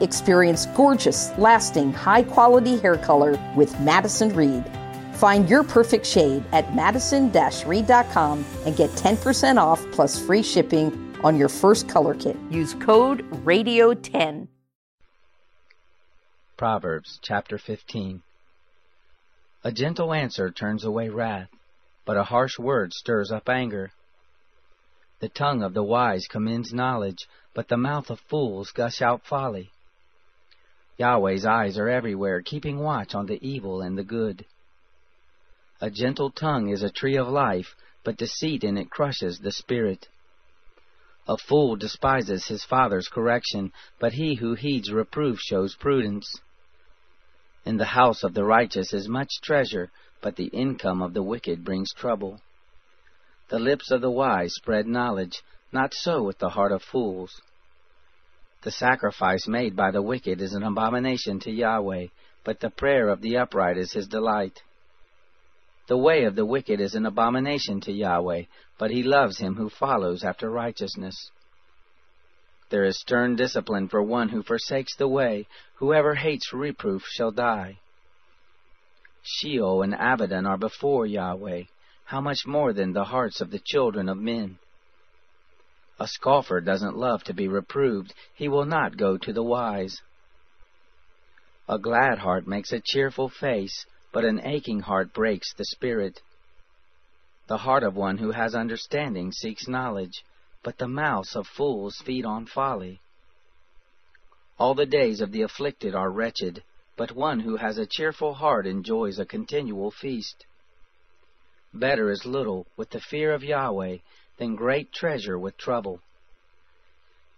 Experience gorgeous, lasting, high quality hair color with Madison Reed. Find your perfect shade at madison reed.com and get 10% off plus free shipping on your first color kit. Use code RADIO10. Proverbs chapter 15 A gentle answer turns away wrath, but a harsh word stirs up anger. The tongue of the wise commends knowledge, but the mouth of fools gush out folly. Yahweh's eyes are everywhere, keeping watch on the evil and the good. A gentle tongue is a tree of life, but deceit in it crushes the spirit. A fool despises his father's correction, but he who heeds reproof shows prudence. In the house of the righteous is much treasure, but the income of the wicked brings trouble. The lips of the wise spread knowledge, not so with the heart of fools. The sacrifice made by the wicked is an abomination to Yahweh, but the prayer of the upright is his delight. The way of the wicked is an abomination to Yahweh, but he loves him who follows after righteousness. There is stern discipline for one who forsakes the way. Whoever hates reproof shall die. Sheol and Abaddon are before Yahweh. How much more than the hearts of the children of men? A scoffer doesn't love to be reproved. He will not go to the wise. A glad heart makes a cheerful face, but an aching heart breaks the spirit. The heart of one who has understanding seeks knowledge, but the mouths of fools feed on folly. All the days of the afflicted are wretched, but one who has a cheerful heart enjoys a continual feast. Better is little with the fear of Yahweh than great treasure with trouble.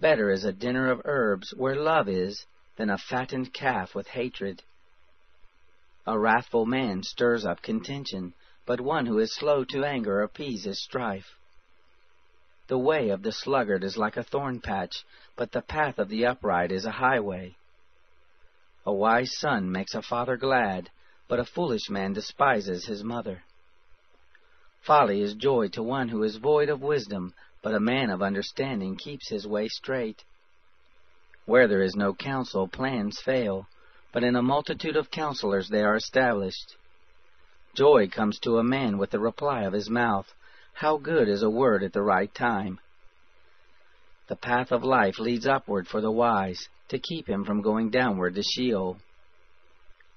Better is a dinner of herbs where love is than a fattened calf with hatred. A wrathful man stirs up contention, but one who is slow to anger appeases strife. The way of the sluggard is like a thorn patch, but the path of the upright is a highway. A wise son makes a father glad, but a foolish man despises his mother. Folly is joy to one who is void of wisdom, but a man of understanding keeps his way straight. Where there is no counsel, plans fail, but in a multitude of counselors they are established. Joy comes to a man with the reply of his mouth. How good is a word at the right time! The path of life leads upward for the wise, to keep him from going downward to Sheol.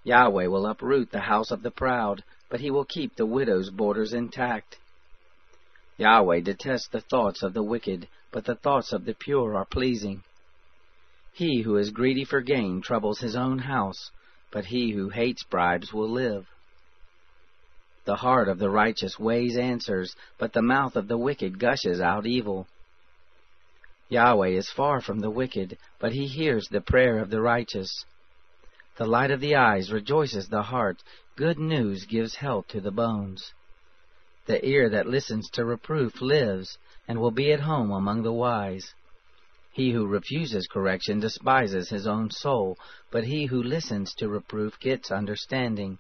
Yahweh will uproot the house of the proud, but he will keep the widow's borders intact. Yahweh detests the thoughts of the wicked, but the thoughts of the pure are pleasing. He who is greedy for gain troubles his own house, but he who hates bribes will live. The heart of the righteous weighs answers, but the mouth of the wicked gushes out evil. Yahweh is far from the wicked, but he hears the prayer of the righteous. The light of the eyes rejoices the heart, Good news gives health to the bones. The ear that listens to reproof lives, and will be at home among the wise. He who refuses correction despises his own soul, but he who listens to reproof gets understanding.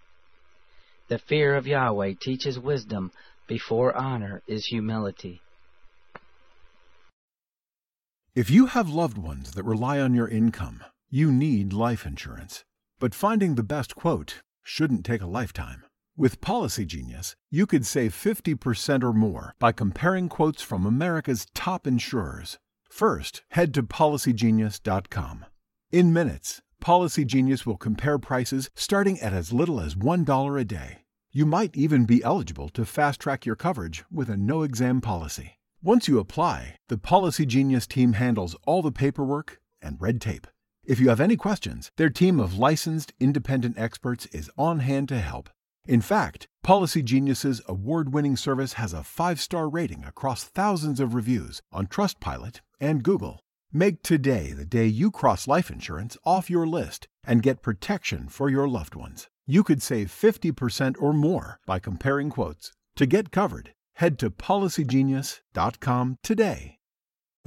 The fear of Yahweh teaches wisdom, before honor is humility. If you have loved ones that rely on your income, you need life insurance. But finding the best quote shouldn't take a lifetime. With Policy Genius, you could save 50% or more by comparing quotes from America's top insurers. First, head to policygenius.com. In minutes, Policy Genius will compare prices starting at as little as $1 a day. You might even be eligible to fast track your coverage with a no exam policy. Once you apply, the Policy Genius team handles all the paperwork and red tape. If you have any questions, their team of licensed independent experts is on hand to help. In fact, Policy Genius's award-winning service has a 5-star rating across thousands of reviews on Trustpilot and Google. Make today the day you cross life insurance off your list and get protection for your loved ones. You could save 50% or more by comparing quotes. To get covered, head to policygenius.com today.